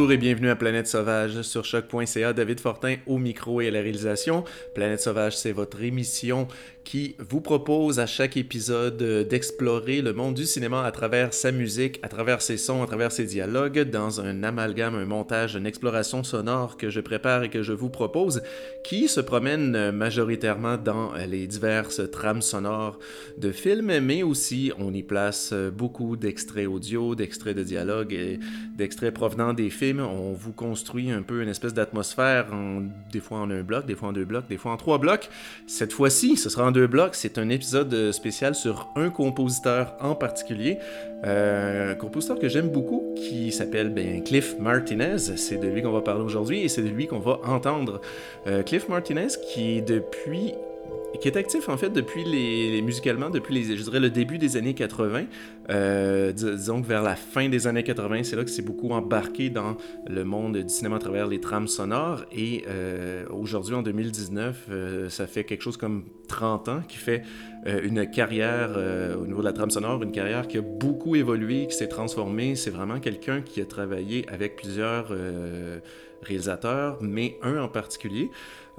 Bonjour et bienvenue à Planète Sauvage sur choc.ca. David Fortin au micro et à la réalisation. Planète Sauvage, c'est votre émission qui vous propose à chaque épisode d'explorer le monde du cinéma à travers sa musique, à travers ses sons, à travers ses dialogues, dans un amalgame, un montage, une exploration sonore que je prépare et que je vous propose, qui se promène majoritairement dans les diverses trames sonores de films, mais aussi on y place beaucoup d'extraits audio, d'extraits de dialogue et d'extraits provenant des films. On vous construit un peu une espèce d'atmosphère, des fois en un bloc, des fois en deux blocs, des fois en trois blocs. Cette fois-ci, ce sera en deux blocs. C'est un épisode spécial sur un compositeur en particulier. Euh, un compositeur que j'aime beaucoup qui s'appelle ben, Cliff Martinez. C'est de lui qu'on va parler aujourd'hui et c'est de lui qu'on va entendre. Euh, Cliff Martinez qui depuis qui est actif en fait depuis les, musicalement depuis les je dirais le début des années 80 euh, disons que vers la fin des années 80 c'est là que c'est beaucoup embarqué dans le monde du cinéma à travers les trames sonores. Et euh, aujourd'hui en 2019 euh, ça fait quelque chose comme 30 ans qui fait une carrière au niveau de la trame sonore une carrière qui a beaucoup évolué qui s'est transformée c'est vraiment quelqu'un qui a travaillé avec plusieurs réalisateurs mais un en particulier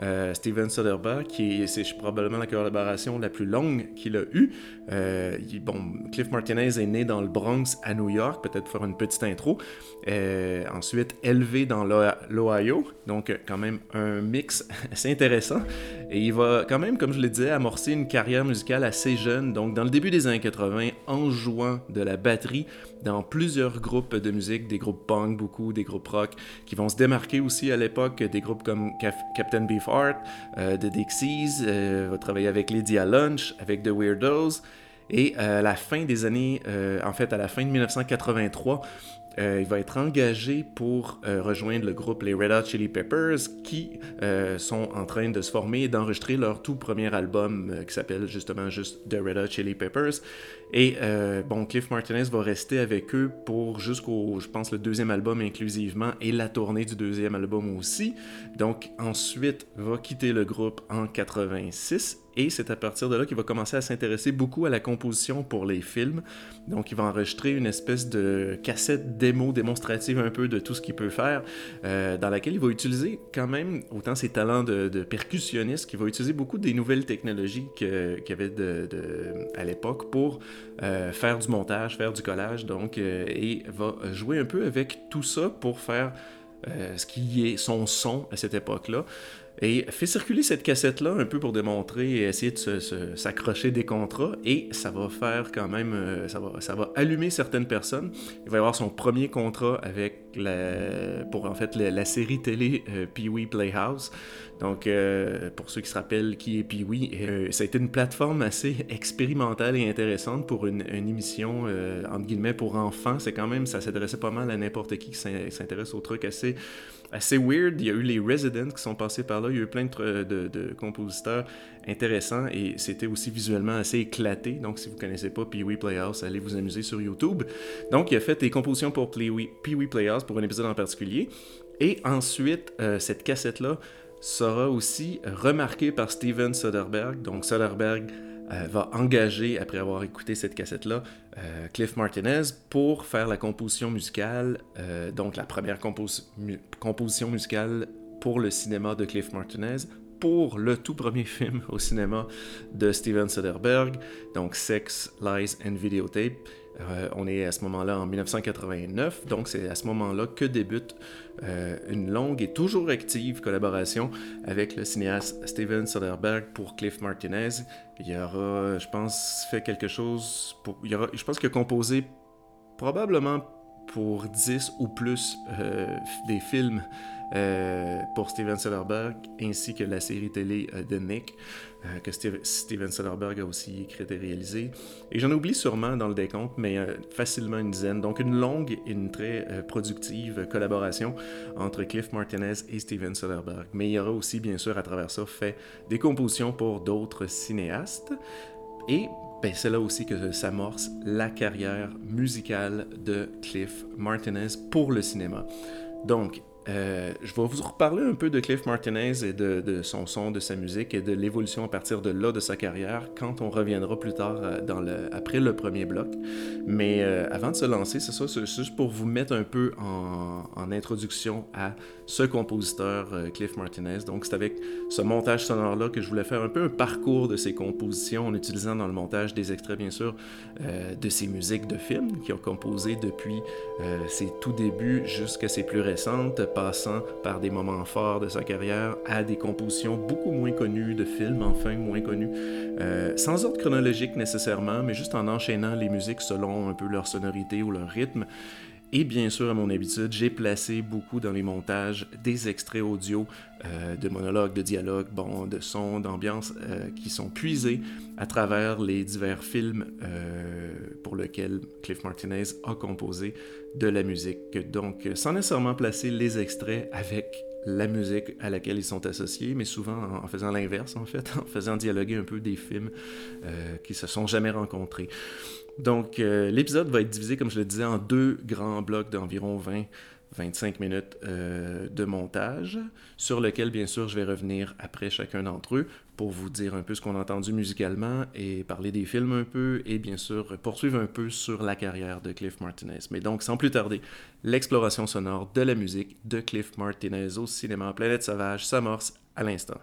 euh, Steven Soderbergh, qui c'est probablement la collaboration la plus longue qu'il a eue. Euh, bon, Cliff Martinez est né dans le Bronx à New York, peut-être faire une petite intro. Euh, ensuite, élevé dans l'Ohio, donc quand même un mix assez intéressant. Et il va quand même, comme je le disais, amorcer une carrière musicale assez jeune, donc dans le début des années 80, en jouant de la batterie dans plusieurs groupes de musique, des groupes punk beaucoup, des groupes rock, qui vont se démarquer aussi à l'époque, des groupes comme Captain Beefheart, euh, The Dixies, euh, va travailler avec Lydia Lunch, avec The Weirdos, et à euh, la fin des années, euh, en fait à la fin de 1983, euh, il va être engagé pour euh, rejoindre le groupe les Red Hot Chili Peppers qui euh, sont en train de se former et d'enregistrer leur tout premier album qui s'appelle justement juste The Red Hot Chili Peppers. Et bon, Cliff Martinez va rester avec eux pour jusqu'au, je pense, le deuxième album inclusivement et la tournée du deuxième album aussi. Donc ensuite va quitter le groupe en 86 et c'est à partir de là qu'il va commencer à s'intéresser beaucoup à la composition pour les films. Donc il va enregistrer une espèce de cassette démo démonstrative un peu de tout ce qu'il peut faire, euh, dans laquelle il va utiliser quand même autant ses talents de, percussionniste qu'il va utiliser beaucoup des nouvelles technologies qu'il y avait à l'époque pour euh, faire du montage, faire du collage. Donc, euh, et va jouer un peu avec tout ça pour faire ce qui est son son à cette époque-là. Et fait circuler cette cassette-là un peu pour démontrer et essayer de s'accrocher des contrats. Et ça va faire quand même, euh, ça va, ça va allumer certaines personnes. Il va y avoir son premier contrat avec pour en fait la, série télé euh, Pee-wee Playhouse. Donc, euh, pour ceux qui se rappellent qui est Pee-wee, ça a été une plateforme assez expérimentale et intéressante pour une, une émission, entre guillemets, pour enfants. C'est quand même, ça s'adressait pas mal à n'importe qui qui s'intéresse aux trucs assez assez weird. Il y a eu les Residents qui sont passés par là. Il y a eu plein de, de, compositeurs intéressants et c'était aussi visuellement assez éclaté. Donc, si vous connaissez pas Pee-Wee Playhouse, allez vous amuser sur YouTube. Donc, il a fait des compositions pour Pee-Wee Playhouse pour un épisode en particulier. Et ensuite, euh, cette cassette-là sera aussi remarquée par Steven Soderbergh. Donc, Soderbergh euh, va engager, après avoir écouté cette cassette-là, euh, Cliff Martinez pour faire la composition musicale, euh, donc la première composition musicale pour le cinéma de Cliff Martinez, pour le tout premier film au cinéma de Steven Soderbergh, donc Sex, Lies and Videotape. Euh, on est à ce moment-là en 1989, donc c'est à ce moment-là que débute euh, une longue et toujours active collaboration avec le cinéaste Steven Soderbergh pour Cliff Martinez. Il y aura, je pense, fait quelque chose pour. Il y aura, je pense qu'il a composé probablement pour 10 ou plus euh, des films euh, pour Steven Soderbergh, ainsi que la série télé euh, de Nick, euh, que Steven Soderbergh a aussi écrit et réalisé. Et j'en oublie sûrement dans le décompte, mais facilement une dizaine. Donc une longue et une très productive collaboration entre Cliff Martinez et Steven Soderbergh. Mais il y aura aussi, bien sûr, à travers ça, fait des compositions pour d'autres cinéastes. Et ben, c'est là aussi que s'amorce la carrière musicale de Cliff Martinez pour le cinéma. Donc, Euh, je vais vous reparler un peu de Cliff Martinez et de, son son, de sa musique et de l'évolution à partir de là de sa carrière quand on reviendra plus tard euh, après le premier bloc. Mais euh, avant de se lancer, c'est ça, c'est juste pour vous mettre un peu en, en introduction à ce compositeur Cliff Martinez. Donc c'est avec ce montage sonore-là que je voulais faire un peu un parcours de ses compositions en utilisant dans le montage des extraits bien sûr de ses musiques de films qu'il a composées depuis ses tout débuts jusqu'à ses plus récentes passant par des moments forts de sa carrière à des compositions beaucoup moins connues de films, enfin moins connues, euh, sans ordre chronologique nécessairement, mais juste en enchaînant les musiques selon un peu leur sonorité ou leur rythme. Et bien sûr, à mon habitude, j'ai placé beaucoup dans les montages des extraits audio euh, de monologues, de dialogues, bon, de sons, d'ambiance euh, qui sont puisés à travers les divers films euh, pour lesquels Cliff Martinez a composé de la musique. Donc, sans nécessairement placer les extraits avec la musique à laquelle ils sont associés, mais souvent en faisant l'inverse, en fait, en faisant dialoguer un peu des films qui se sont jamais rencontrés. Donc, euh, l'épisode va être divisé, comme je le disais, en deux grands blocs d'environ 20 25 minutes euh, de montage, sur lequel, bien sûr, je vais revenir après chacun d'entre eux pour vous dire un peu ce qu'on a entendu musicalement et parler des films un peu et, bien sûr, poursuivre un peu sur la carrière de Cliff Martinez. Mais donc, sans plus tarder, l'exploration sonore de la musique de Cliff Martinez au cinéma Planète Sauvage s'amorce à l'instant.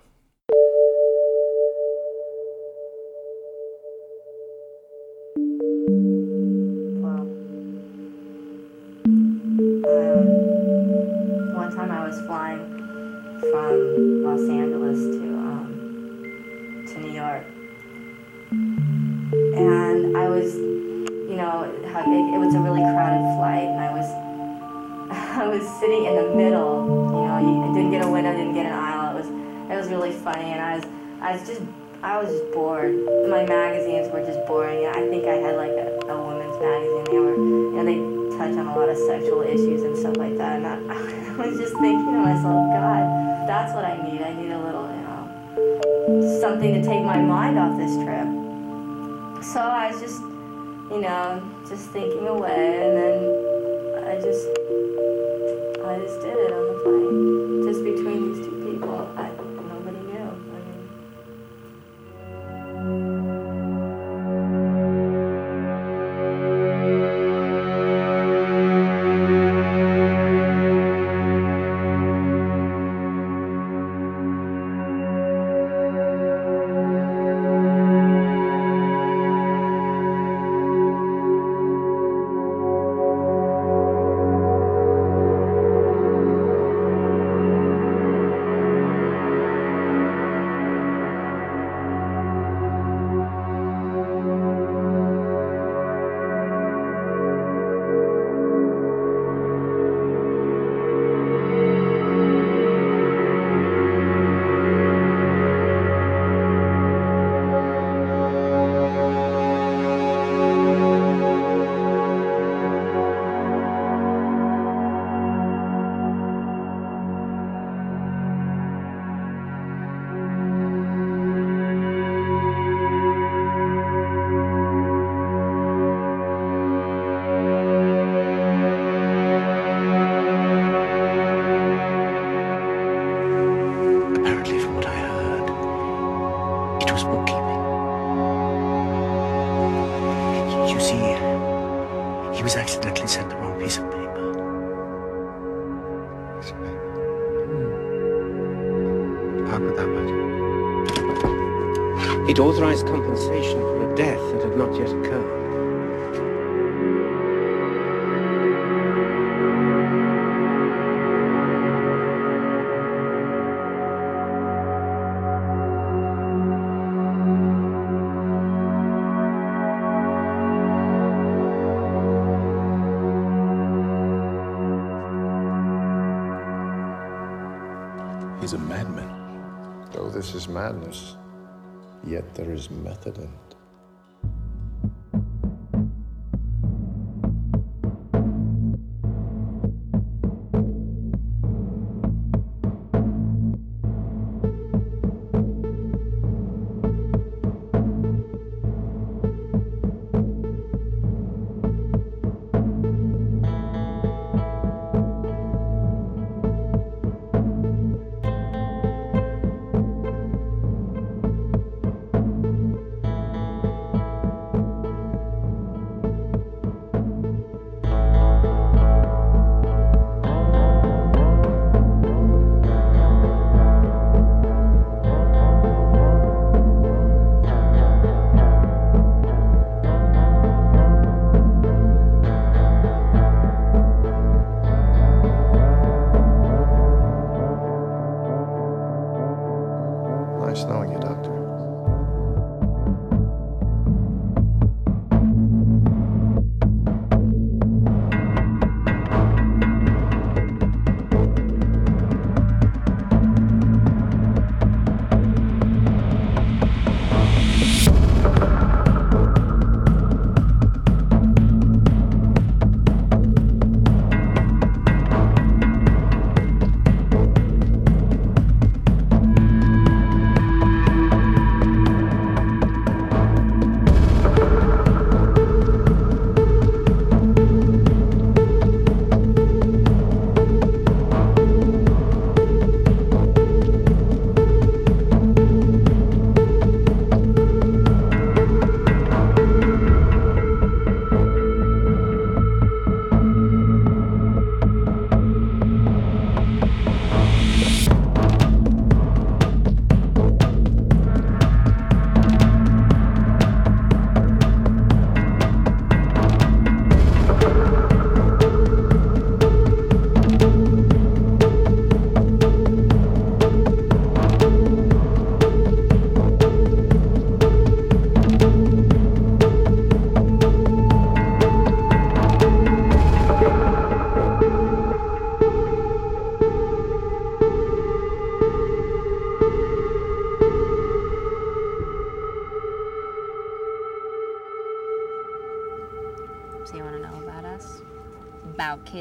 was flying from Los Angeles to um, to New York, and I was, you know, it, it was a really crowded flight, and I was I was sitting in the middle. You know, I didn't get a window, didn't get an aisle. It was it was really funny, and I was I was just I was just bored. My magazines were just boring. I think I had like a, a woman's magazine. They were touch on a lot of sexual issues and stuff like that. And I, I was just thinking to myself, God, that's what I need. I need a little, you know, something to take my mind off this trip. So I was just, you know, just thinking away, and then I just, I just did it on the plane, It authorized compensation for a death that had not yet occurred. He's a madman. Oh, this is madness. Yet there is method in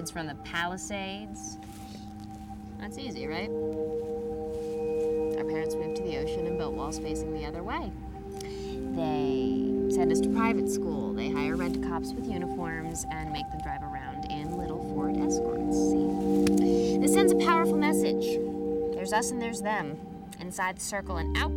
Kids from the Palisades? That's easy, right? Our parents moved to the ocean and built walls facing the other way. They send us to private school. They hire rent-a-cops with uniforms and make them drive around in little Ford Escorts. This sends a powerful message. There's us and there's them. Inside the circle and out,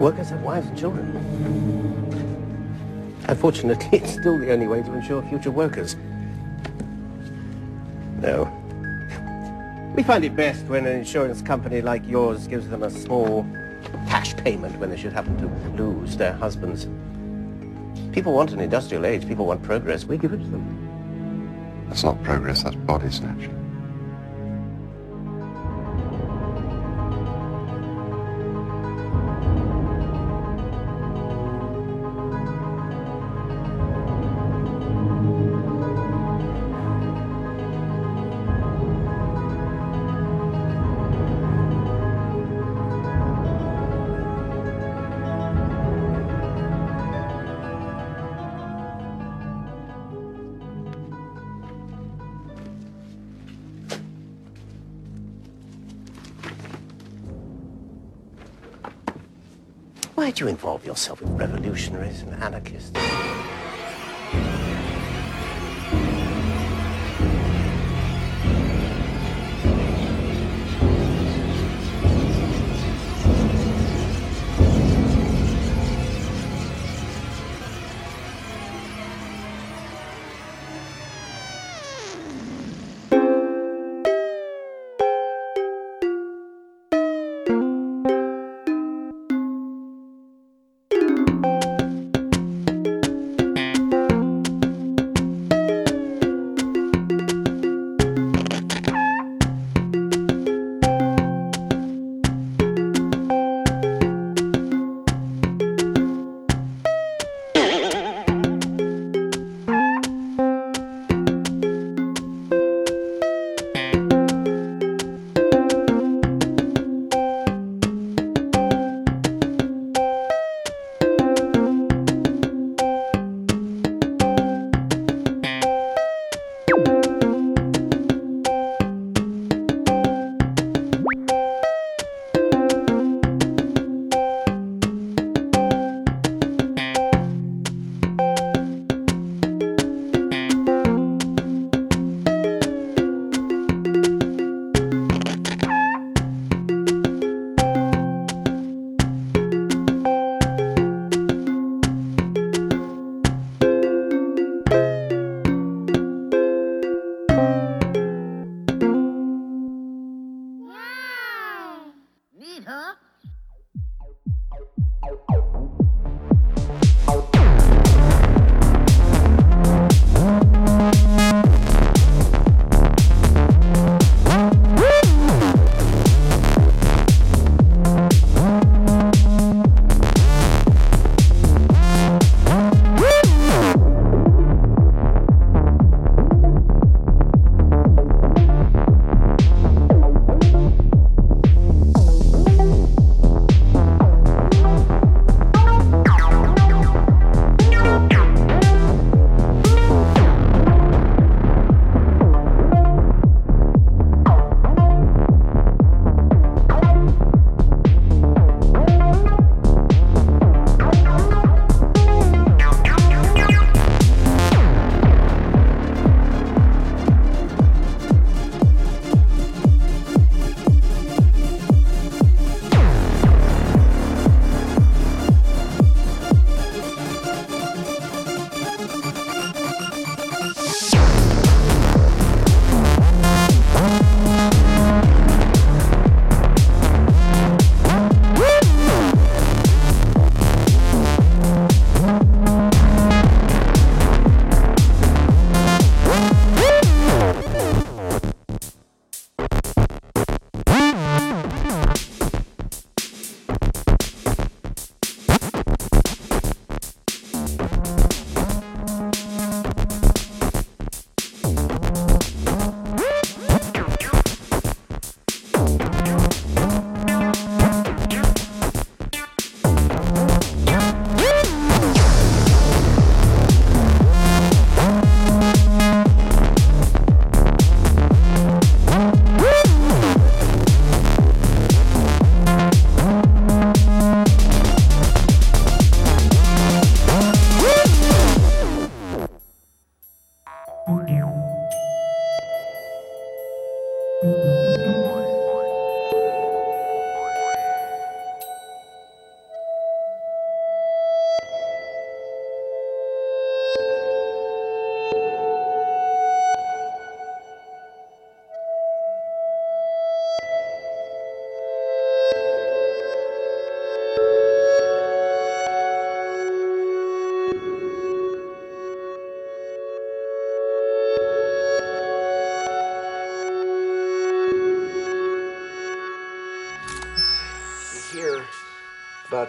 Workers have wives and children. Unfortunately, it's still the only way to ensure future workers. No. We find it best when an insurance company like yours gives them a small cash payment when they should happen to lose their husbands. People want an industrial age. People want progress. We give it to them. That's not progress, that's body snatching. Why do you involve yourself with revolutionaries and anarchists?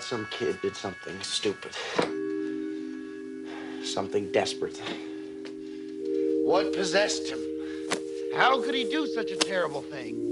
some kid did something stupid, something desperate. What possessed him? How could he do such a terrible thing?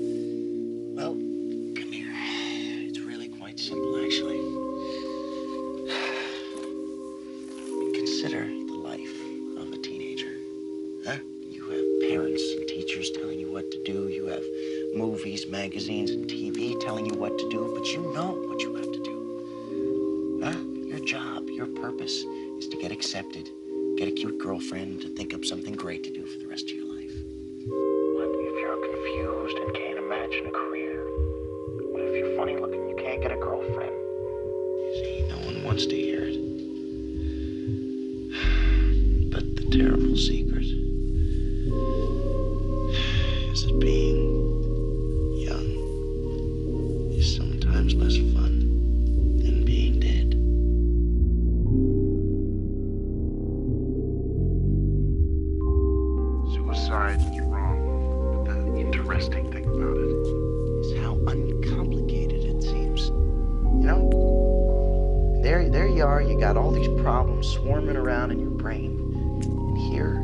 swarming around in your brain. And here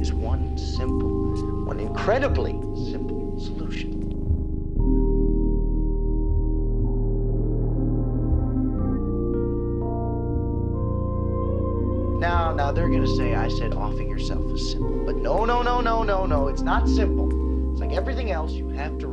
is one simple, one incredibly simple solution. Now, now they're gonna say I said offing yourself is simple. But no, no, no, no, no, no, it's not simple. It's like everything else, you have to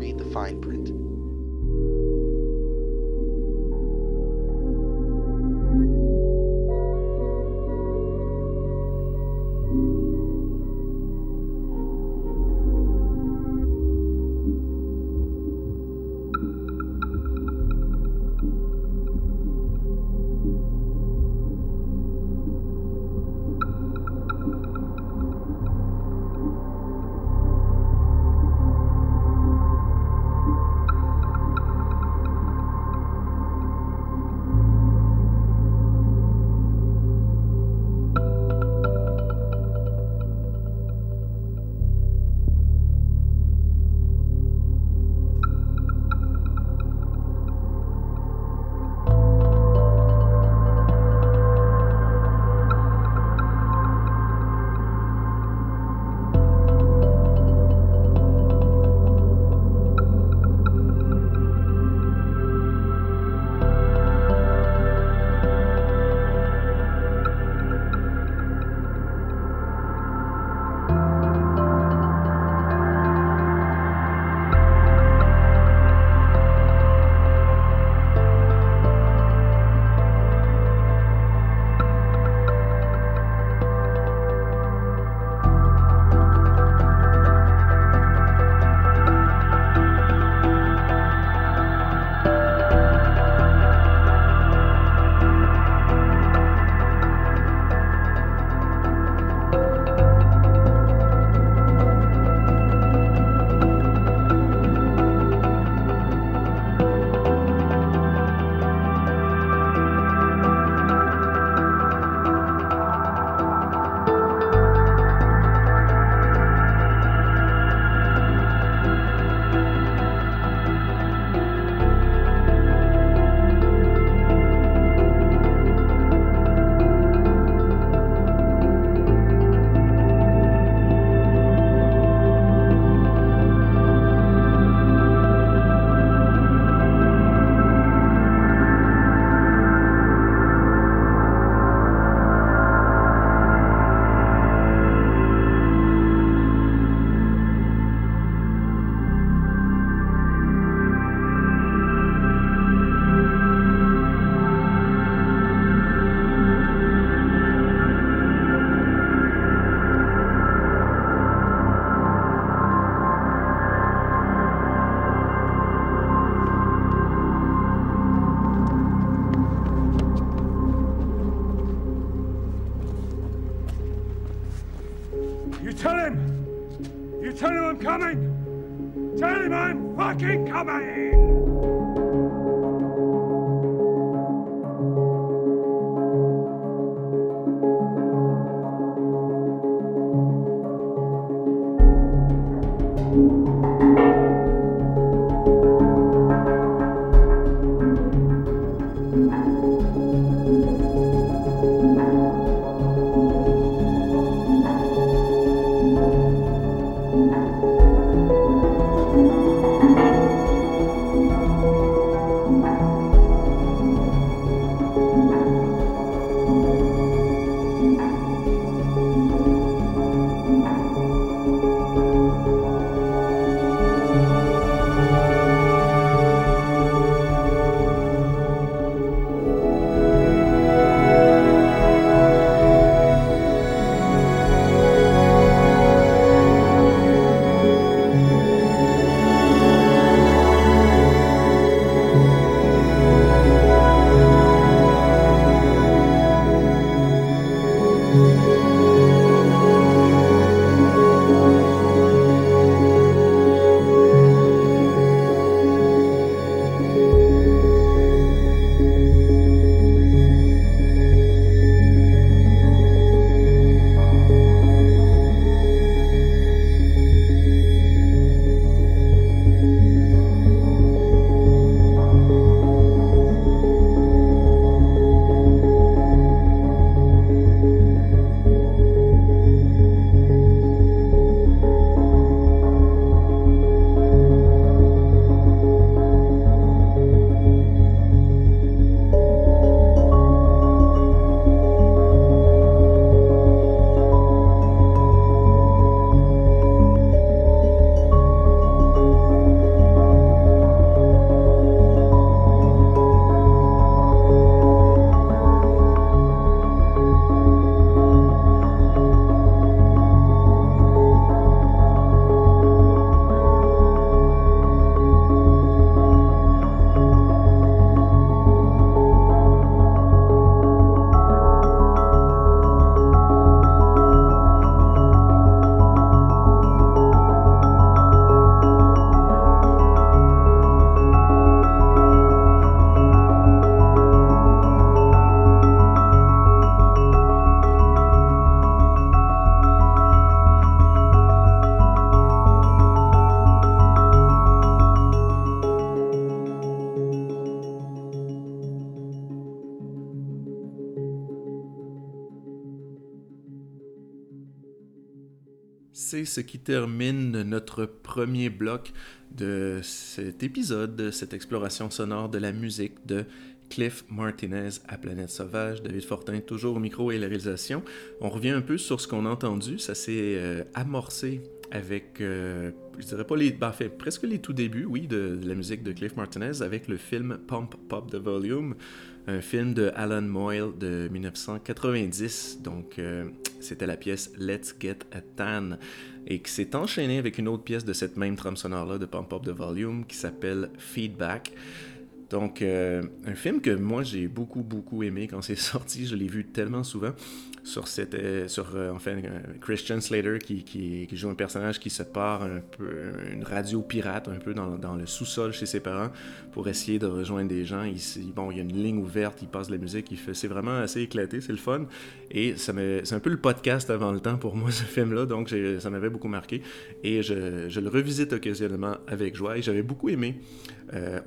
ce qui termine notre premier bloc de cet épisode, de cette exploration sonore de la musique de Cliff Martinez à Planète Sauvage, David Fortin toujours au micro et la réalisation. On revient un peu sur ce qu'on a entendu, ça s'est euh, amorcé avec, euh, je dirais pas les, ben, fait, presque les tout débuts, oui, de, de, la musique de Cliff Martinez avec le film Pump Pop the Volume, un film de Alan Moyle de 1990. Donc, euh, c'était la pièce Let's Get a Tan et qui s'est enchaîné avec une autre pièce de cette même trame sonore-là de Pump Up the Volume qui s'appelle Feedback. Donc, euh, un film que moi j'ai beaucoup, beaucoup aimé quand c'est sorti. Je l'ai vu tellement souvent sur, cette, euh, sur euh, enfin, euh, Christian Slater qui, qui, joue un personnage qui se part un peu, une radio pirate un peu dans, dans le sous-sol chez ses parents pour essayer de rejoindre des gens. Il, bon, il y a une ligne ouverte, il passe de la musique, il fait, c'est vraiment assez éclaté, c'est le fun. Et ça c'est un peu le podcast avant le temps pour moi, ce film-là, donc ça m'avait beaucoup marqué. Et je, je, le revisite occasionnellement avec joie et j'avais beaucoup aimé.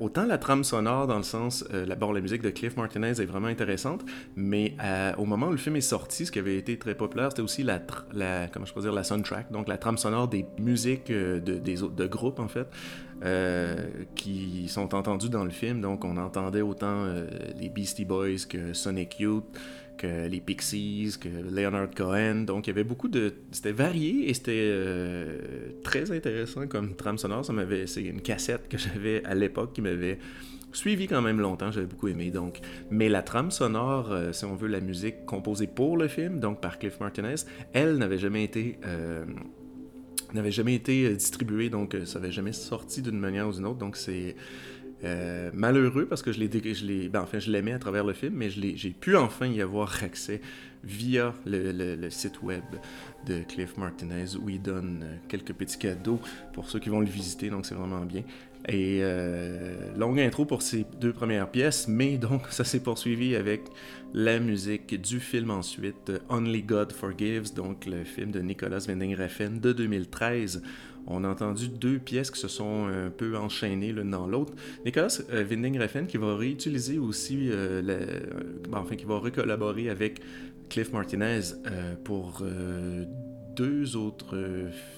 Autant la trame sonore, dans le sens, la, bon, la musique de Cliff Martinez est vraiment intéressante, mais au moment où le film est sorti, qui avait été très populaire, c'était aussi la, comment je dire, la soundtrack, donc la trame sonore des musiques de, des, de groupes, en fait, qui sont entendues dans le film. Donc, on entendait autant les Beastie Boys que Sonic Youth, que les Pixies, que Leonard Cohen. Donc, il y avait beaucoup de. C'était varié et c'était euh, très intéressant comme trame sonore. C'est une cassette que j'avais à l'époque qui m'avait suivi quand même longtemps. J'avais beaucoup aimé. Donc, mais la trame sonore, euh, si on veut, la musique composée pour le film, donc par Cliff Martinez, elle n'avait jamais été. Euh, été distribuée, donc ça n'avait jamais sorti d'une manière ou d'une autre. Donc c'est euh, malheureux parce que je l'ai, je ben, enfin, je l'aimais à travers le film, mais j'ai pu enfin y avoir accès via le, le, site web de Cliff Martinez où il donne euh, quelques petits cadeaux pour ceux qui vont le visiter, donc c'est vraiment bien. Et euh, longue intro pour ces deux premières pièces, mais donc ça s'est poursuivi avec la musique du film ensuite, Only God Forgives, donc le film de Nicolas Winding Refn de 2013 on a entendu deux pièces qui se sont un peu enchaînées l'une dans l'autre. Nicolas euh, Winding Refn qui va réutiliser aussi, euh, euh, enfin qui va recollaborer avec Cliff Martinez pour deux autres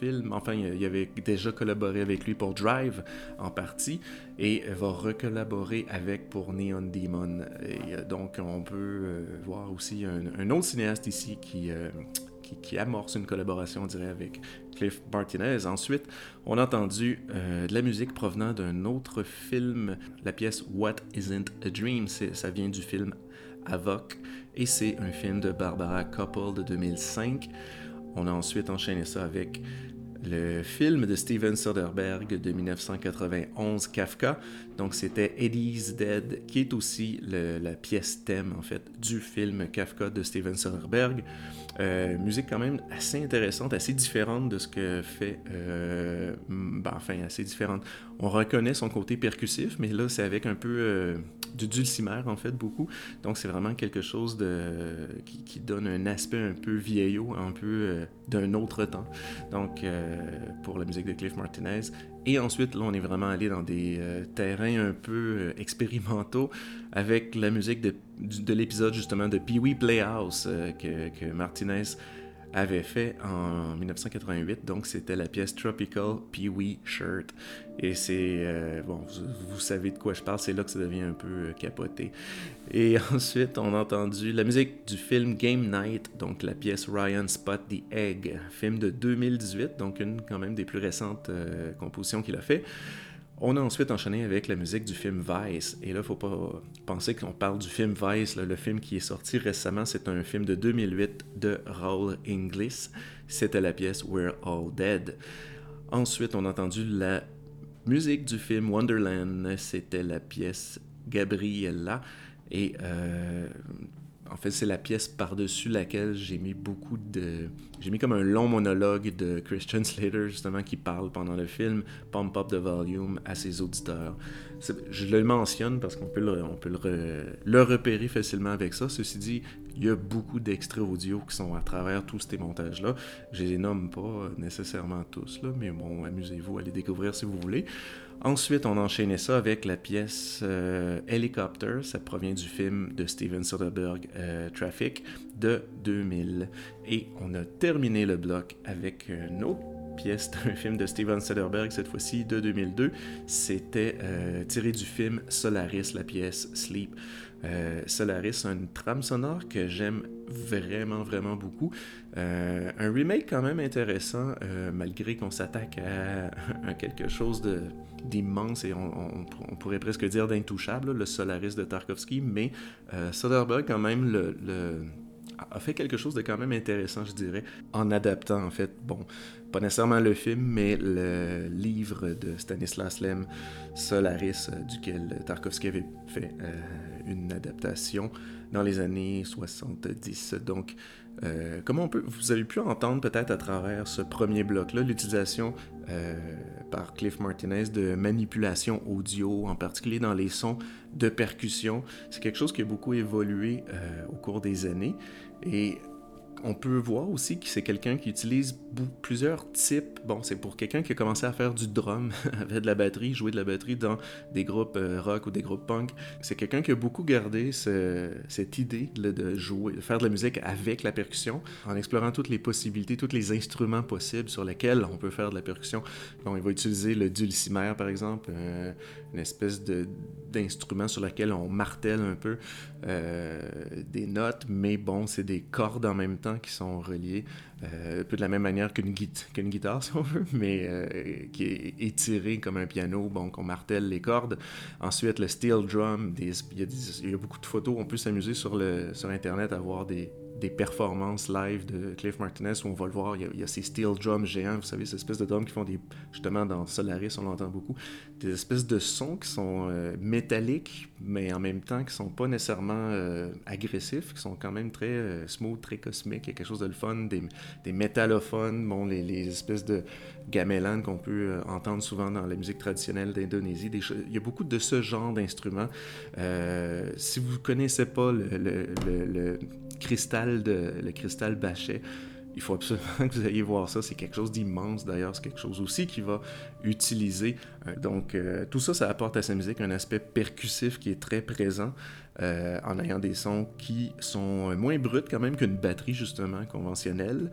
films. Enfin, il avait déjà collaboré avec lui pour Drive en partie et va recollaborer avec pour Neon Demon. Et donc, on peut voir aussi un, autre cinéaste ici qui qui, amorce une collaboration, on dirait, avec Cliff Martinez. Ensuite, on a entendu euh, de la musique provenant d'un autre film, la pièce What Isn't a Dream. Ça vient du film Avoc et c'est un film de Barbara Koppel de 2005. On a ensuite enchaîné ça avec le film de Steven Soderbergh de 1991, Kafka. Donc c'était Eddie's Dead, qui est aussi la pièce thème en fait du film Kafka de Steven Soderbergh. Euh, musique quand même assez intéressante, assez différente de ce que fait... Euh, ben, enfin, assez différente. On reconnaît son côté percussif, mais là, c'est avec un peu euh, du dulcimer, en fait, beaucoup. Donc, c'est vraiment quelque chose de, qui, donne un aspect un peu vieillot, un peu euh, d'un autre temps. Donc, euh, pour la musique de Cliff Martinez. Et ensuite, là, on est vraiment allé dans des euh, terrains un peu expérimentaux avec la musique de, de l'épisode justement de Pee-wee Playhouse euh, que, que, Martinez avait fait en 1988. Donc, c'était la pièce Tropical Pee-wee Shirt. Et c'est... Euh, bon, vous, savez de quoi je parle, c'est là que ça devient un peu capoté. Et ensuite, on a entendu la musique du film Game Night, donc la pièce Ryan Spot the Egg, film de 2018, donc une quand même des plus récentes euh, compositions qu'il a fait. On a ensuite enchaîné avec la musique du film Vice. Et là, faut pas penser qu'on parle du film Vice. Le film qui est sorti récemment, c'est un film de 2008 de Raoul Inglis. C'était la pièce We're All Dead. Ensuite, on a entendu la musique du film Wonderland. C'était la pièce Gabriella. Et euh, en fait, c'est la pièce par-dessus laquelle j'ai mis beaucoup de. J'ai mis comme un long monologue de Christian Slater, justement, qui parle pendant le film, Pump Up the Volume à ses auditeurs. Je le mentionne parce qu'on peut, le, repérer facilement avec ça. Ceci dit, il y a beaucoup d'extraits audio qui sont à travers tous ces montages-là. Je les nomme pas nécessairement tous, là, mais bon, amusez-vous à les découvrir si vous voulez. Ensuite, on a enchaîné ça avec la pièce euh, Helicopter. Ça provient du film de Steven Soderbergh, euh, Traffic, de 2000. Et on a terminé le bloc avec une autre pièce d'un film de Steven Soderbergh, cette fois-ci de 2002. C'était euh, tiré du film Solaris, la pièce Sleep. Solaris une trame sonore que j'aime vraiment, vraiment beaucoup. Un remake quand même intéressant, malgré qu'on s'attaque à, quelque chose de, d'immense et on, pourrait presque dire d'intouchable, le Solaris de Tarkovsky, mais euh, Soderbergh quand même a fait quelque chose de quand même intéressant, je dirais, en adaptant, en fait, bon, pas nécessairement le film, mais le livre de Stanislas Lem, Solaris, euh, duquel Tarkovsky avait fait euh, une adaptation dans les années 70. Donc, euh, comment on peut, vous avez pu entendre peut-être à travers ce premier bloc-là l'utilisation euh, par Cliff Martinez de manipulation audio, en particulier dans les sons de percussion. C'est quelque chose qui a beaucoup évolué euh, au cours des années et on peut voir aussi que c'est quelqu'un qui utilise plusieurs types. Bon, c'est pour quelqu'un qui a commencé à faire du drum, avec de la batterie, jouer de la batterie dans des groupes euh, rock ou des groupes punk. C'est quelqu'un qui a beaucoup gardé ce, cette idée de, de, jouer, de faire de la musique avec la percussion, en explorant toutes les possibilités, tous les instruments possibles sur lesquels on peut faire de la percussion. Bon, il va utiliser le dulcimer, par exemple, euh, une espèce d'instrument sur lequel on martèle un peu euh, des notes, mais bon, c'est des cordes en même temps qui sont reliées, euh, un peu de la même manière qu'une gui qu guitare, si on veut, mais euh, qui est étirée comme un piano, bon, qu'on martèle les cordes. Ensuite, le steel drum, il, y y a beaucoup de photos, on peut s'amuser sur, sur Internet à voir des, des performances live de Cliff Martinez où on va le voir, il y a, ces steel drums géants, vous savez, ces espèces de drums qui font des, justement dans Solaris, on l'entend beaucoup, des espèces de sons qui sont euh, métalliques, mais en même temps qui sont pas nécessairement euh, agressifs, qui sont quand même très euh, smooth, très cosmiques, il y a quelque chose de le fun, des, des métallophones, bon, les, espèces de gamelan qu'on peut entendre souvent dans la musique traditionnelle d'Indonésie, il y a beaucoup de ce genre d'instruments. Si vous connaissez pas le cristal de le cristal Bachet, il faut absolument que vous ayez voir ça. C'est quelque chose d'immense d'ailleurs. C'est quelque chose aussi qui va utiliser. Donc, euh, tout ça, ça apporte à sa musique un aspect percussif qui est très présent euh, en ayant des sons qui sont moins bruts quand même qu'une batterie, justement, conventionnelle.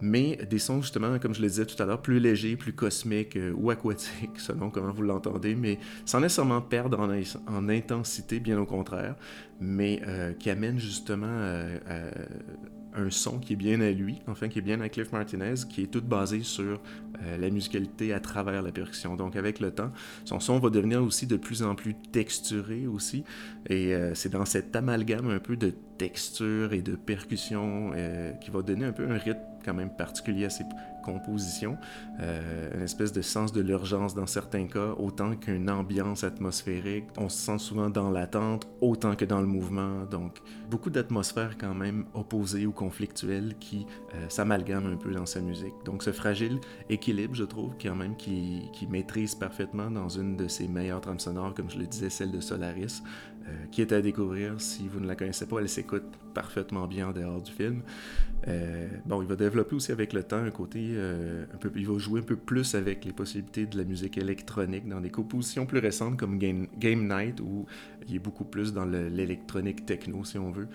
Mais des sons, justement, comme je le disais tout à l'heure, plus légers, plus cosmiques euh, ou aquatiques, selon comment vous l'entendez, mais sans nécessairement perdre en, en, intensité, bien au contraire, mais euh, qui amène justement euh, un son qui est bien à lui, enfin qui est bien à Cliff Martinez, qui est tout basé sur la musicalité à travers la percussion. Donc avec le temps, son son va devenir aussi de plus en plus texturé aussi, et c'est dans cet amalgame un peu de texture et de percussion qui va donner un peu un rythme quand même particulier à ses compositions, euh, une espèce de sens de l'urgence dans certains cas, autant qu'une ambiance atmosphérique. On se sent souvent dans l'attente, autant que dans le mouvement. Donc, beaucoup d'atmosphères quand même opposées ou conflictuelles qui euh, s'amalgament un peu dans sa musique. Donc, ce fragile équilibre, je trouve, quand même, qui, qui maîtrise parfaitement dans une de ses meilleures trames sonores, comme je le disais, celle de Solaris, euh, qui est à découvrir si vous ne la connaissez pas. Elle s'écoute parfaitement bien en dehors du film. Euh, bon, il va développer aussi avec le temps un côté euh, il va jouer un peu plus avec les possibilités de la musique électronique dans des compositions plus récentes comme Game, Night où il est beaucoup plus dans l'électronique techno si on veut.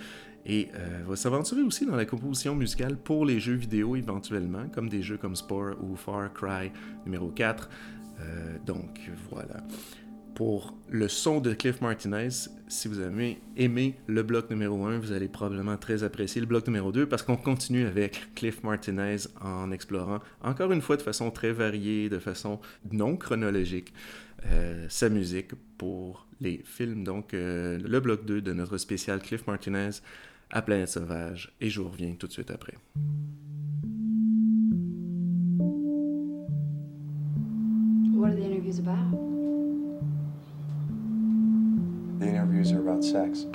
Et va s'aventurer aussi dans la composition musicale pour les jeux vidéo éventuellement, comme des jeux comme Spore ou Far Cry numéro 4. Euh, donc voilà pour le son de Cliff Martinez. Si vous avez aimé le bloc numéro 1, vous allez probablement très apprécier le bloc numéro 2 parce qu'on continue avec Cliff Martinez en explorant encore une fois de façon très variée, de façon non chronologique, euh, sa musique pour les films. Donc euh, le bloc 2 de notre spécial Cliff Martinez à Planète Sauvage et je vous reviens tout de suite après. What are the interviews about? The interviews are about sex.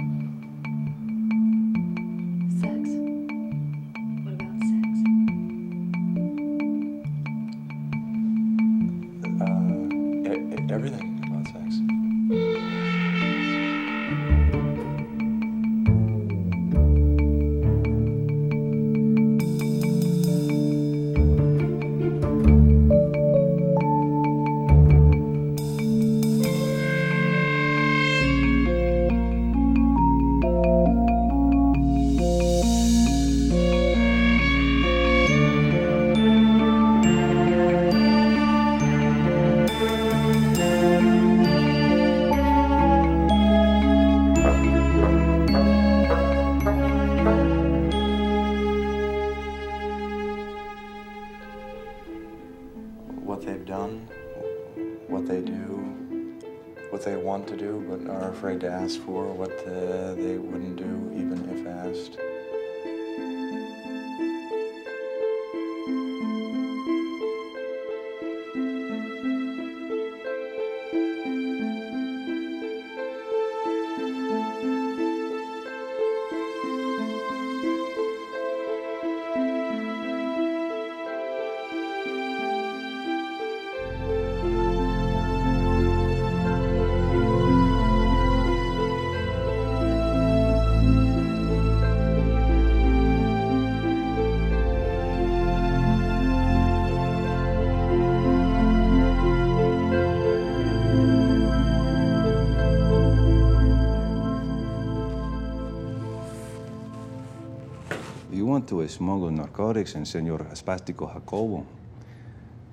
To smuggle narcotics and Senor Spastico Jacobo.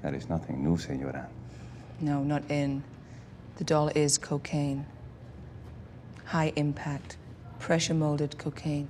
That is nothing new, Senora. No, not in. The doll is cocaine. High impact, pressure molded cocaine.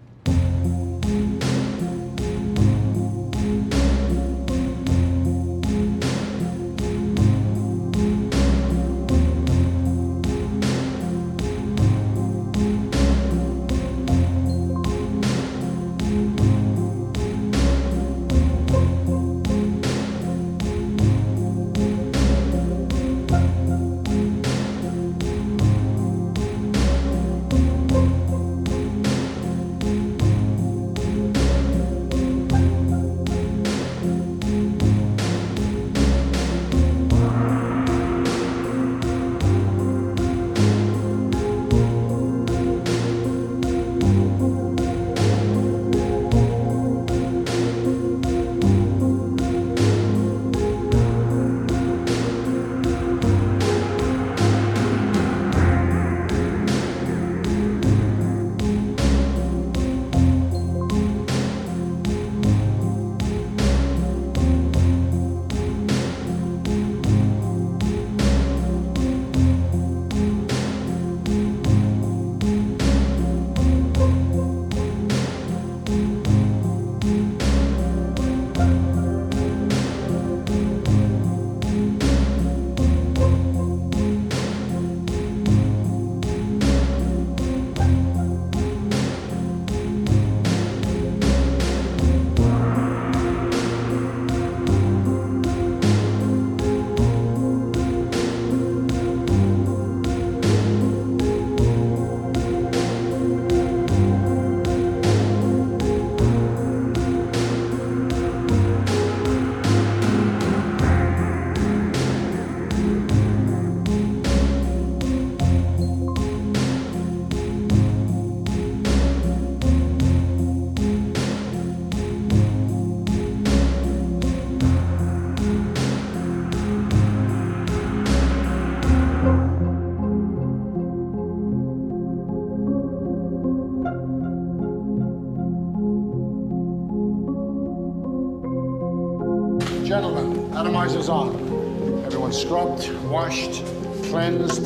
Washed, cleansed,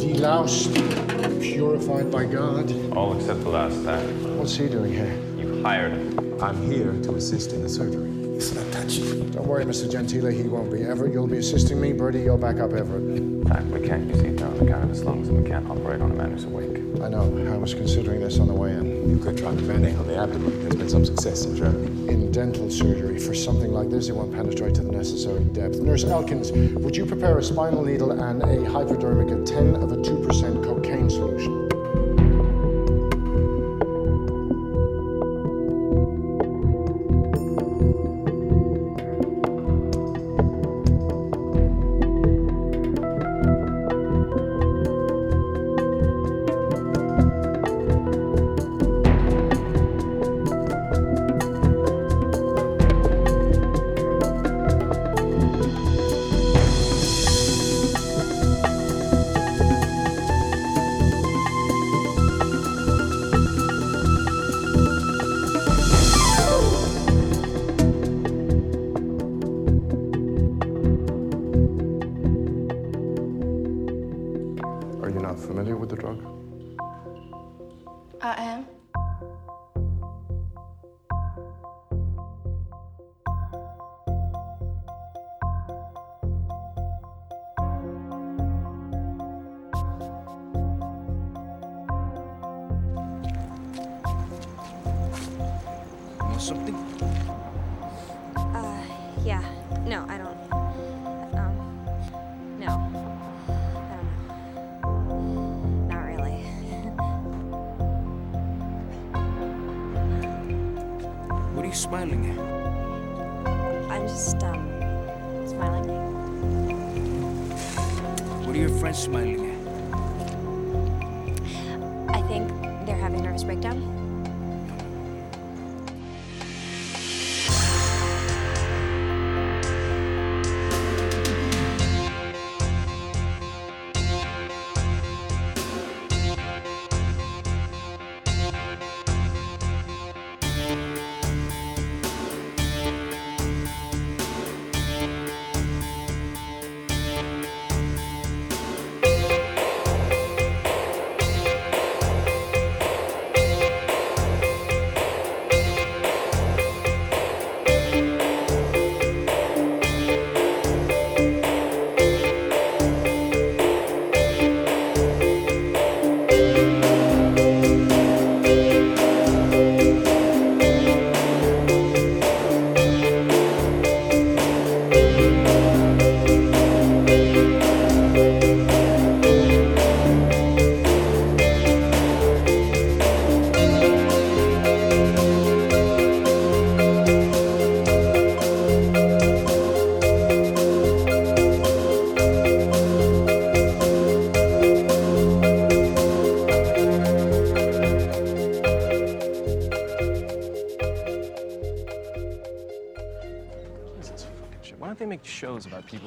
deloused, purified by God. All except the last time. What's he doing here? You hired him. I'm here to assist in the surgery. It's not touching. Don't worry, Mr. Gentile, he won't be. Everett, you'll be assisting me. Bertie, you'll back up Everett. In fact, we can't use heat on the guy in his lungs and we can't operate on a man who's awake. I know. I was considering this on the way in. You could try on the abdomen. There's been some success in Germany. In dental surgery, for something like this, it won't penetrate to the necessary depth. Nurse Elkins, would you prepare a spinal needle and a hypodermic of 10 of a 2% cocaine solution?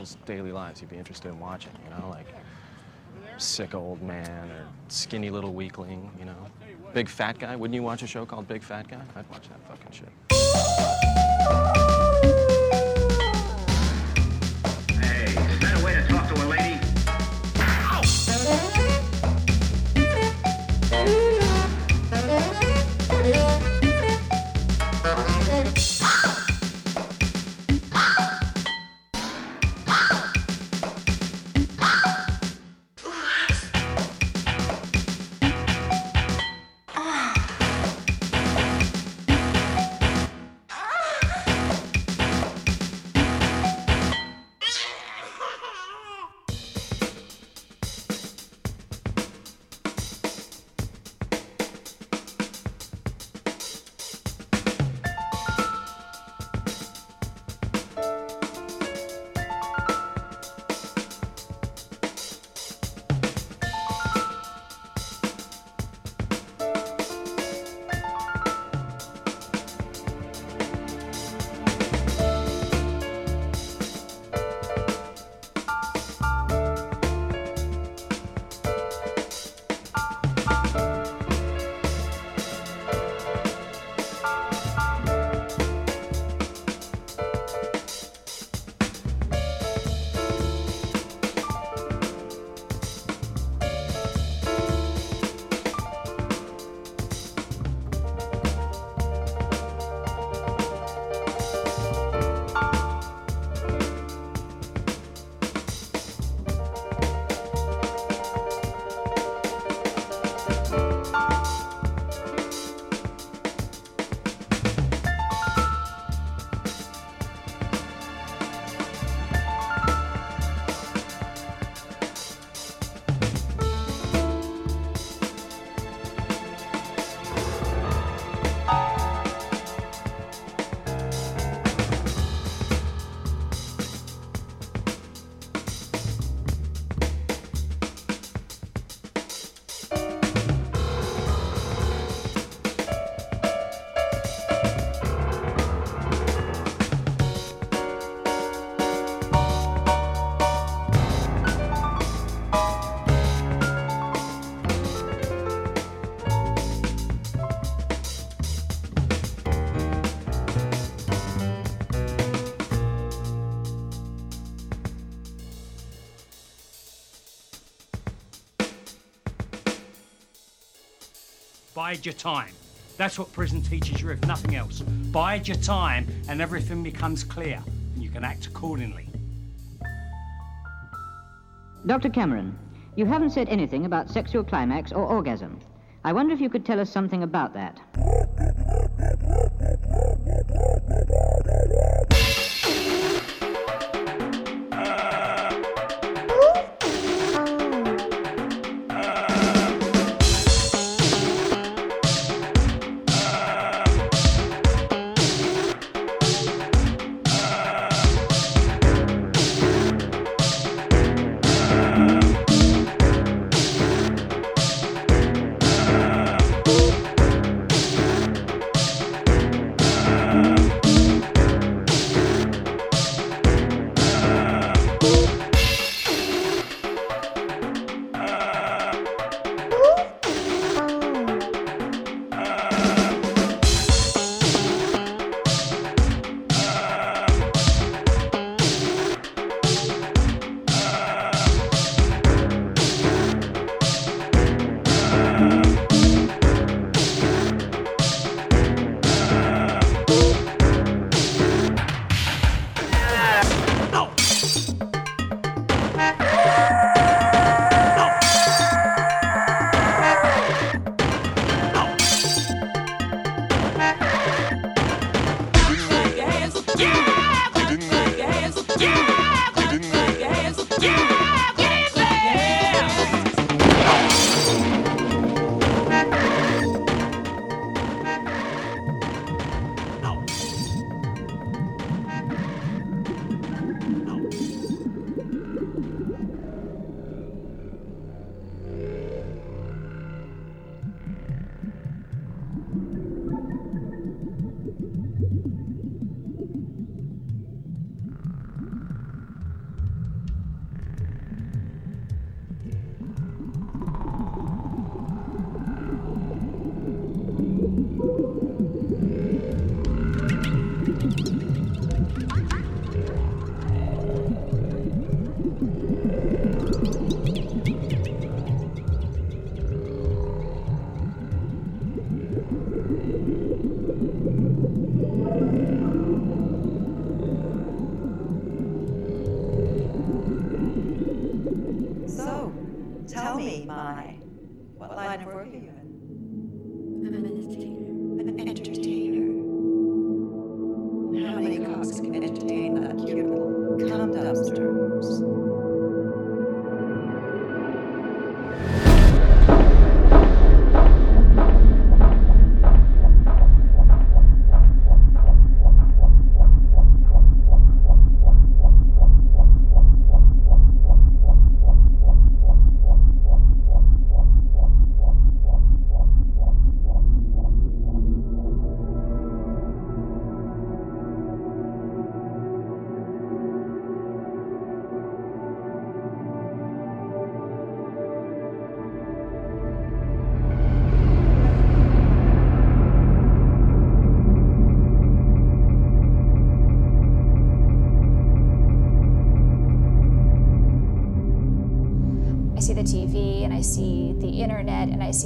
People's daily lives you'd be interested in watching, you know? Like sick old man or skinny little weakling, you know? Big fat guy. Wouldn't you watch a show called Big Fat Guy? I'd watch Bide your time. That's what prison teaches you, if nothing else. Bide your time, and everything becomes clear, and you can act accordingly. Dr. Cameron, you haven't said anything about sexual climax or orgasm. I wonder if you could tell us something about that.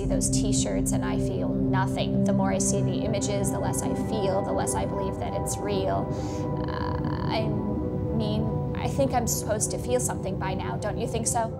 Those t shirts and I feel nothing. The more I see the images, the less I feel, the less I believe that it's real. Uh, I mean, I think I'm supposed to feel something by now, don't you think so?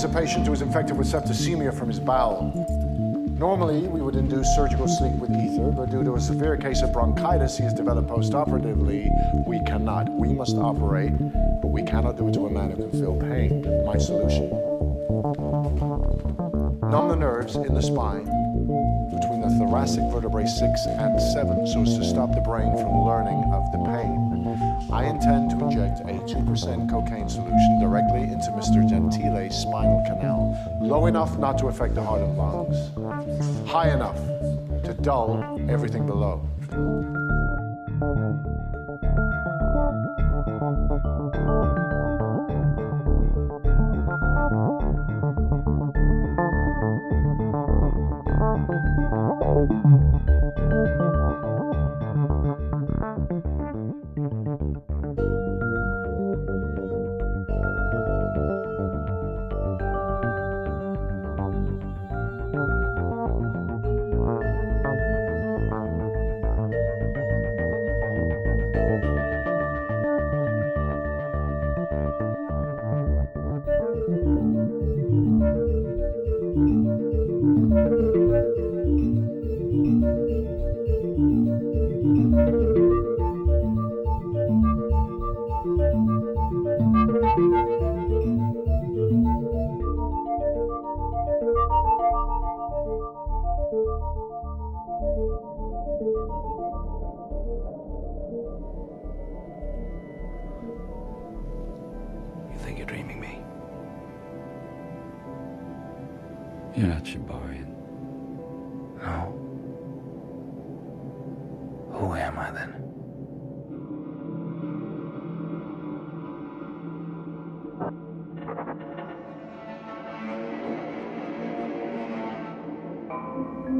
Is a patient who is infected with septicemia from his bowel. Normally, we would induce surgical sleep with ether, but due to a severe case of bronchitis he has developed postoperatively, we cannot. We must operate, but we cannot do it to a man who can feel pain. My solution numb the nerves in the spine between the thoracic vertebrae 6 and 7 so as to stop the brain from learning. I intend to inject a 2% cocaine solution directly into Mr. Gentile's spinal canal, low enough not to affect the heart and lungs, high enough to dull everything below.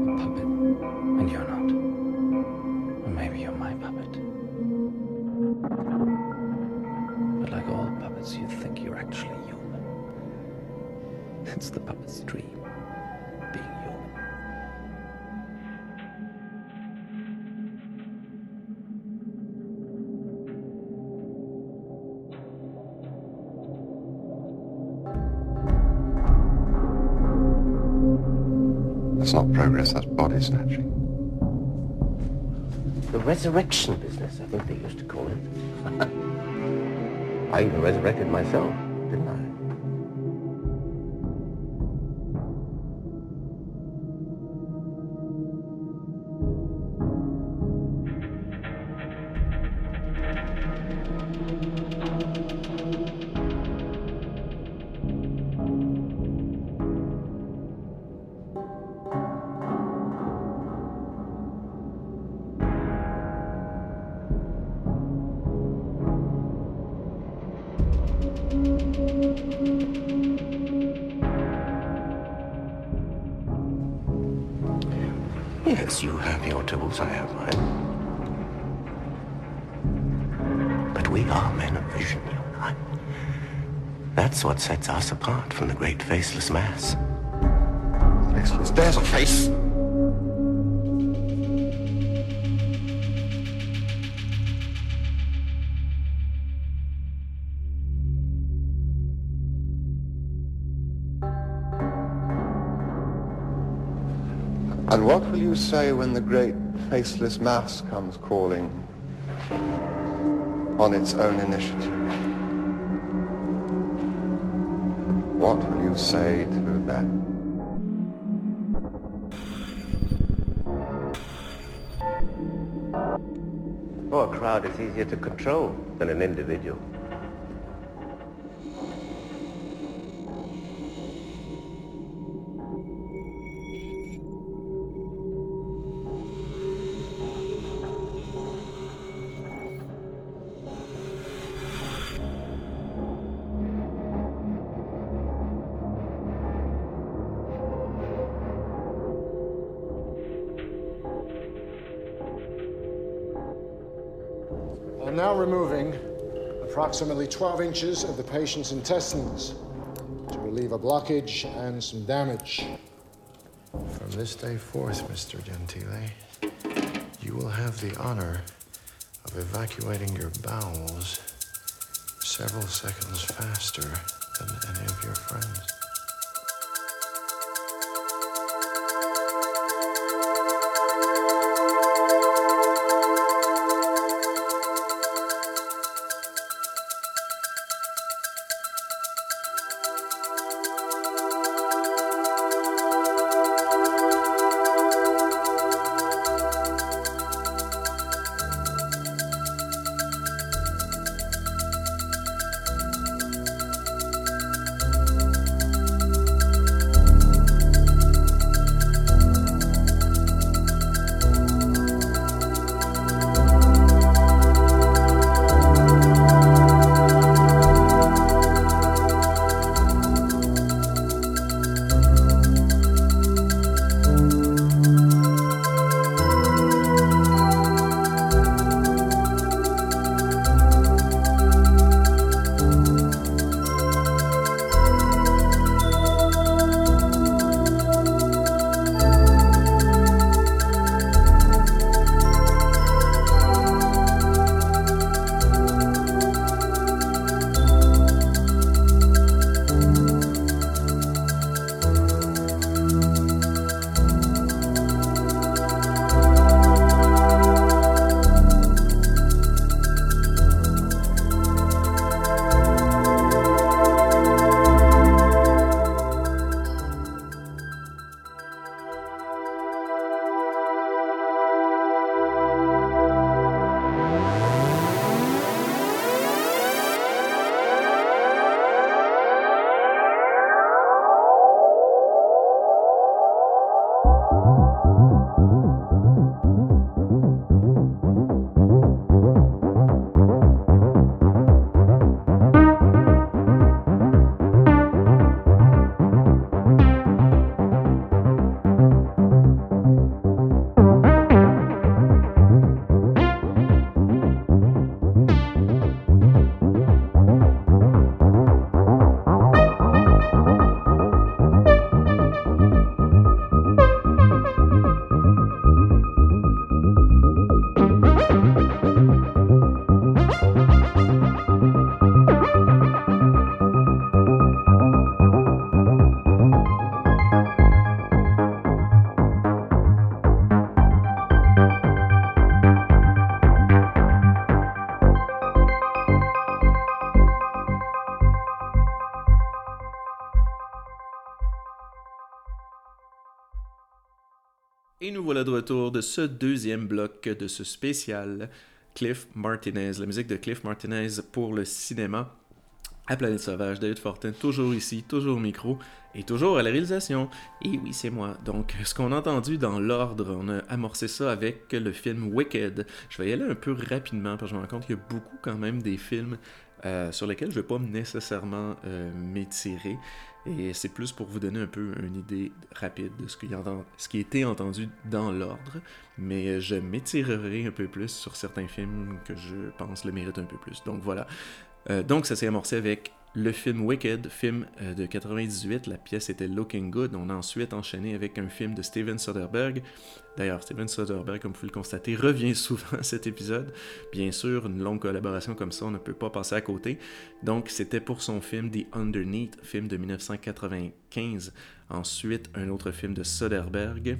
Puppet. And you're not. Or maybe you're my puppet. But like all puppets, you think you're actually human. It's the puppet's dream. That's not progress, that's body snatching. The resurrection business, I think they used to call it. I even resurrected myself, faceless mass comes calling on its own initiative? What will you say to that? Oh, a crowd is easier to control than an individual. Approximately 12 inches of the patient's intestines to relieve a blockage and some damage. From this day forth, Mr. Gentile, you will have the honor of evacuating your bowels several seconds faster than any of your friends. Voilà de retour de ce deuxième bloc de ce spécial Cliff Martinez, la musique de Cliff Martinez pour le cinéma à Planète Sauvage. David Fortin, toujours ici, toujours au micro et toujours à la réalisation. Et oui, c'est moi. Donc, ce qu'on a entendu dans l'ordre, on a amorcé ça avec le film Wicked. Je vais y aller un peu rapidement parce que je me rends compte qu'il y a beaucoup quand même des films euh, sur lesquels je ne vais pas nécessairement euh, m'étirer. Et c'est plus pour vous donner un peu une idée rapide de ce qui, entend, ce été entendu dans l'ordre. Mais je m'étirerai un peu plus sur certains films que je pense le méritent un peu plus. Donc voilà. Euh, donc ça s'est amorcé avec le film Wicked, film euh, de 98, la pièce était Looking Good. On a ensuite enchaîné avec un film de Steven Soderbergh. D'ailleurs, Steven Soderbergh, comme vous le constater, revient souvent à cet épisode. Bien sûr, une longue collaboration comme ça, on ne peut pas passer à côté. Donc, c'était pour son film The Underneath, film de 1995. Ensuite, un autre film de Soderbergh.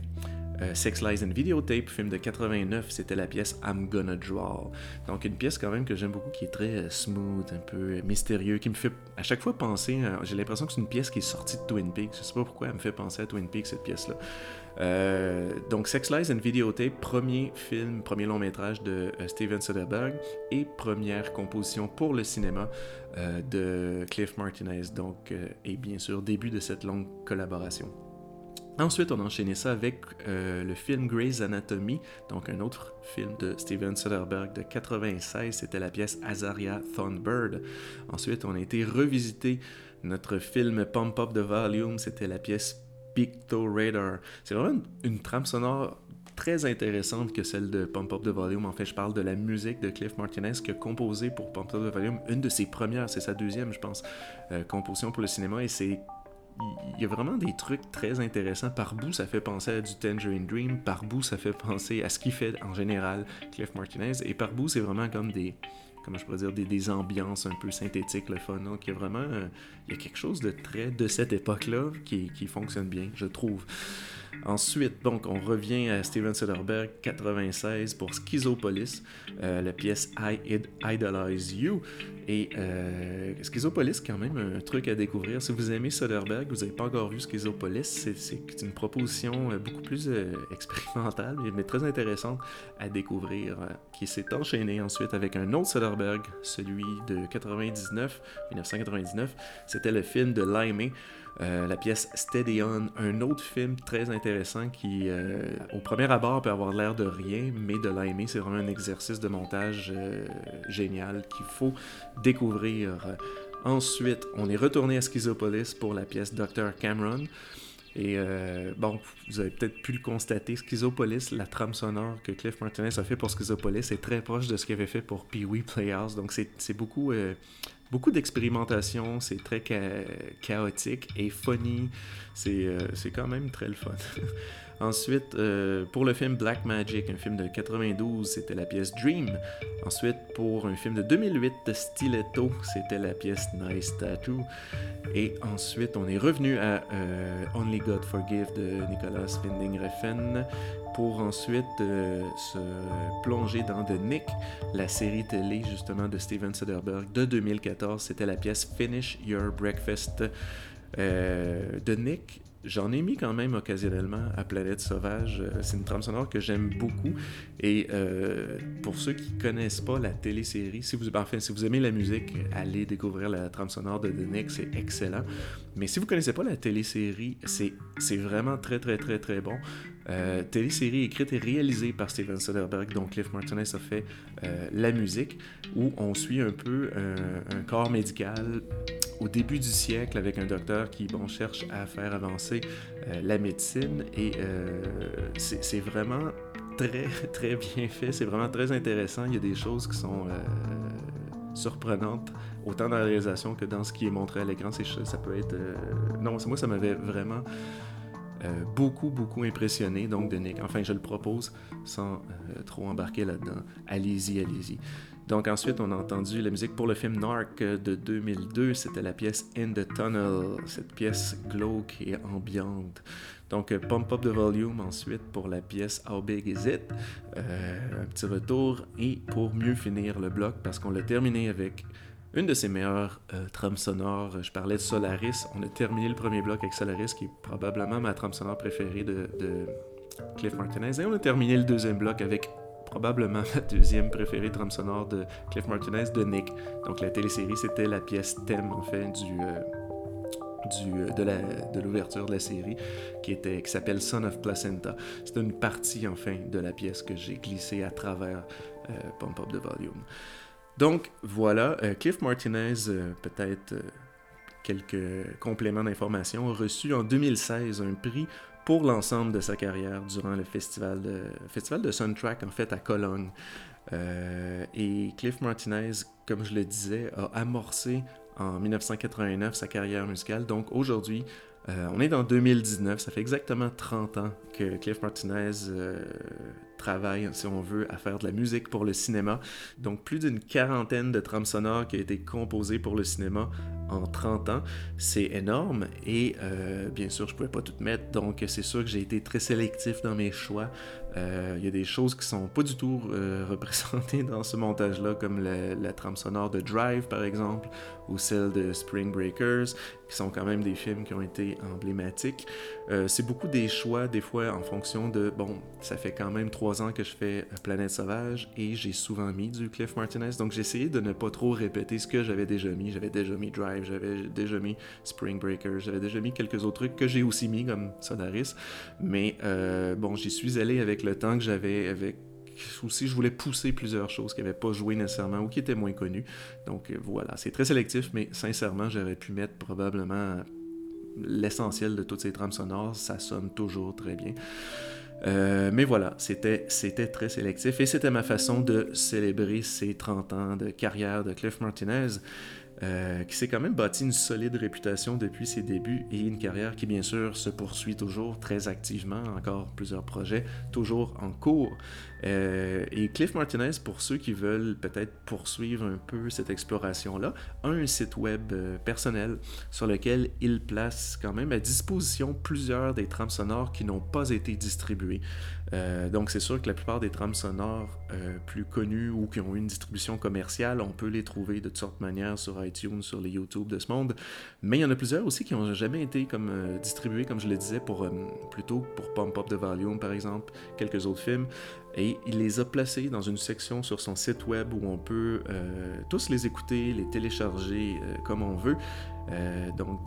Euh, Sex Lies and Videotape, film de 89, c'était la pièce I'm Gonna Draw. Donc une pièce quand même que j'aime beaucoup, qui est très euh, smooth, un peu euh, mystérieux, qui me fait à chaque fois penser, j'ai l'impression que c'est une pièce qui est sortie de Twin Peaks, je sais pas pourquoi elle me fait penser à Twin Peaks cette pièce-là. Donc Sex Lies and Videotape, premier film, premier long métrage de Steven Soderbergh et première composition pour le cinéma de Cliff Martinez, donc et bien sûr début de cette longue collaboration. Ensuite, on a enchaîné ça avec euh, le film Grey's Anatomy, donc un autre film de Steven Soderbergh de 96, c'était la pièce Azaria Thornbird. Ensuite, on a été revisiter notre film Pump Up the Volume, c'était la pièce Picto Radar. C'est vraiment une, trame sonore très intéressante que celle de Pump Up the Volume. En fait, je parle de la musique de Cliff Martinez qui a composé pour Pump Up the Volume, une de ses premières, c'est sa deuxième, je pense, euh, composition pour le cinéma, et c'est il y a vraiment des trucs très intéressants. Par bout, ça fait penser à du Tangerine Dream. Par bout, ça fait penser à ce qu'il fait en général Cliff Martinez. Et par bout, c'est vraiment comme des, comment je pourrais dire, des, ambiances un peu synthétiques, le fun. Donc, il y a vraiment euh, il y a quelque chose de très de cette époque-là qui, qui fonctionne bien, je trouve. Ensuite, donc, on revient à Steven Soderbergh, 96 pour Schizopolis, euh, la pièce I Idolize You. Et euh, Schizopolis, quand même un truc à découvrir. Si vous aimez Soderbergh, vous n'avez pas encore vu Schizopolis, c'est une proposition euh, beaucoup plus euh, expérimentale, mais très intéressante à découvrir, qui s'est enchaînée ensuite avec un autre Soderbergh, celui de 99, 1999. C'était le film de Limey. Euh, la pièce Steady On, un autre film très intéressant qui, euh, au premier abord, peut avoir l'air de rien, mais de l'aimer, c'est vraiment un exercice de montage euh, génial qu'il faut découvrir. Ensuite, on est retourné à Schizopolis pour la pièce Dr. Cameron. Et bon, vous avez peut-être pu le constater, Schizopolis, la trame sonore que Cliff Martinez a fait pour Schizopolis est très proche de ce qu'il avait fait pour Pee-Wee Playhouse. Donc c'est beaucoup beaucoup d'expérimentation, c'est très chaotique et funny. Euh, c'est quand même très le fun. Ensuite, euh, pour le film Black Magic, un film de 92, c'était la pièce Dream. Ensuite, pour un film de 2008, Stiletto, c'était la pièce Nice Tattoo. Et ensuite, on est revenu à euh, Only God Forgive de Nicolas Winding Refn pour ensuite euh, se plonger dans The Nick, la série télé justement de Steven Soderbergh de 2014. C'était la pièce Finish Your Breakfast. The Nick, J'en ai mis quand même occasionnellement à Planète Sauvage. Euh, c'est une trame sonore que j'aime beaucoup. Et euh, pour ceux qui connaissent pas la télésérie, si vous, enfin, si vous aimez la musique, allez découvrir la trame sonore de The c'est excellent. Mais si vous connaissez pas la télésérie, c'est vraiment très très très très bon. Euh, télésérie écrite et réalisée par Steven Soderbergh, dont Cliff Martinez a fait euh, la musique, où on suit un peu un corps médical au début du siècle avec un docteur qui bon, cherche à faire avancer euh, la médecine. Et euh, c'est vraiment très très bien fait, c'est vraiment très intéressant, il y a des choses qui sont euh, surprenantes autant dans la réalisation que dans ce qui est montré à l'écran, ça peut être... non, moi ça m'avait vraiment... beaucoup, beaucoup impressionné, donc de Nick. Enfin, je le propose sans trop embarquer là-dedans. Allez-y, allez-y. Donc ensuite, on a entendu la musique pour le film Narc de 2002. C'était la pièce In the Tunnel, cette pièce glauque et ambiante. Donc Pump Up the Volume ensuite pour la pièce How Big Is It? Euh, un petit retour et pour mieux finir le bloc parce qu'on l'a terminé avec une de ses meilleures euh, trames sonores. Je parlais de Solaris. On a terminé le premier bloc avec Solaris qui est probablement ma trame sonore préférée de Cliff Martinez. Et on a terminé le deuxième bloc avec probablement ma deuxième préférée trame sonore de Cliff Martinez, de Nick. Donc la télésérie, c'était la pièce thème, du... euh, euh, de, l'ouverture de la série qui, était, qui s'appelle Son of Placenta. C'est une partie enfin de la pièce que j'ai glissée à travers euh, Pump Up the Volume. Donc voilà, euh, Cliff Martinez, euh, peut-être euh, quelques compléments d'information, a reçu en 2016 un prix pour l'ensemble de sa carrière durant le festival de, festival de Soundtrack en fait à Cologne. Et Cliff Martinez, comme je le disais, a amorcé en 1989 sa carrière musicale. Donc aujourd'hui, on est en 2019, ça fait exactement 30 ans que Cliff Martinez travaille, si on veut, à faire de la musique pour le cinéma. Donc plus d'une quarantaine de trames sonores qui a été composées pour le cinéma en 30 ans. C'est énorme et euh, bien sûr, je pouvais pas tout mettre, donc c'est sûr que j'ai été très sélectif dans mes choix. Euh, Il y a des choses qui sont pas du tout euh, représentées dans ce montage-là, comme la, la trame sonore de Drive, par exemple, ou celle de Spring Breakers, qui sont quand même des films qui ont été emblématiques. Euh, c'est beaucoup des choix, des fois, en fonction de, bon, ça fait quand même trois ans que je fais euh, Planète Sauvage, et j'ai souvent mis du Cliff Martinez, donc j'ai essayé de ne pas trop répéter ce que j'avais déjà mis. J'avais déjà mis Drive, j'avais déjà mis Spring Breakers, j'avais déjà mis quelques autres trucs que j'ai aussi mis, comme Solaris, mais euh, bon, j'y suis allé avec le temps que j'avais, avec aussi je voulais pousser plusieurs choses qui n'avaient pas joué nécessairement ou qui étaient moins connues. Donc voilà, c'est très sélectif, mais sincèrement, j'aurais pu mettre probablement l'essentiel de toutes ces trames sonores. Ça sonne toujours très bien. Euh, mais voilà, c'était, c'était très sélectif et c'était ma façon de célébrer ces 30 ans de carrière de Cliff Martinez. Euh, qui s'est quand même bâti une solide réputation depuis ses débuts et une carrière qui bien sûr se poursuit toujours très activement, encore plusieurs projets toujours en cours. Euh, et Cliff Martinez, pour ceux qui veulent peut-être poursuivre un peu cette exploration-là, a un site web euh, personnel sur lequel il place quand même à disposition plusieurs des trames sonores qui n'ont pas été distribuées. Euh, donc c'est sûr que la plupart des trames sonores plus connues ou qui ont eu une distribution commerciale, on peut les trouver de toutes sortes de manières sur iTunes, sur les YouTube de ce monde. Mais il y en a plusieurs aussi qui n'ont jamais été comme distribués, comme je le disais, pour plutôt pour Pump Up the Volume par exemple, quelques autres films. Et il les a placés dans une section sur son site web où on peut euh, tous les écouter, les télécharger euh, comme on veut. Euh, donc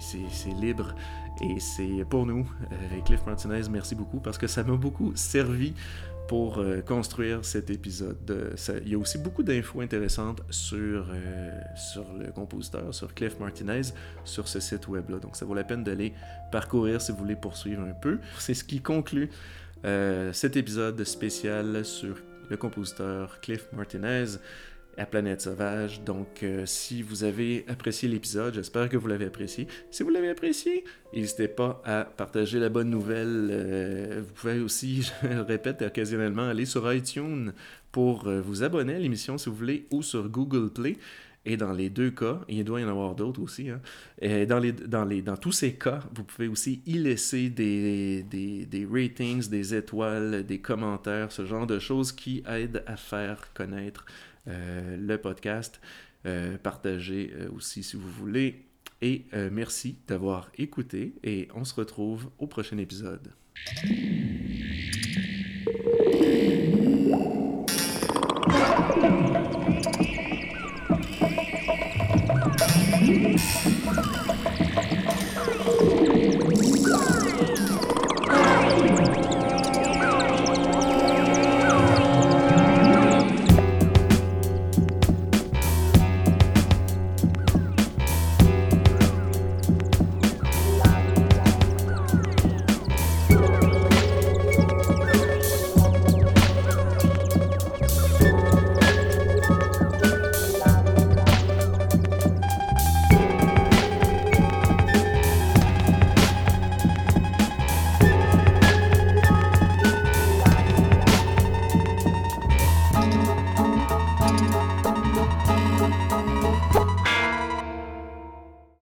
c'est, libre et c'est pour nous. Euh, Cliff Martinez, merci beaucoup parce que ça m'a beaucoup servi pour construire cet épisode. Il y a aussi beaucoup d'infos intéressantes sur, sur le compositeur, sur Cliff Martinez, sur ce site web-là. Donc ça vaut la peine d'aller parcourir si vous voulez poursuivre un peu. C'est ce qui conclut euh, cet épisode spécial sur le compositeur Cliff Martinez à Planète Sauvage. Donc, euh, si vous avez apprécié l'épisode, j'espère que vous l'avez apprécié. Si vous l'avez apprécié, n'hésitez pas à partager la bonne nouvelle. Euh, vous pouvez aussi, je le répète occasionnellement, aller sur iTunes pour vous abonner à l'émission si vous voulez, ou sur Google Play. Et dans les deux cas, il doit y en avoir d'autres aussi, hein, dans, tous ces cas, vous pouvez aussi y laisser des ratings, des étoiles, des commentaires, ce genre de choses qui aident à faire connaître euh, le podcast. Euh, partagez euh, aussi si vous voulez. Et euh, merci d'avoir écouté et on se retrouve au prochain épisode.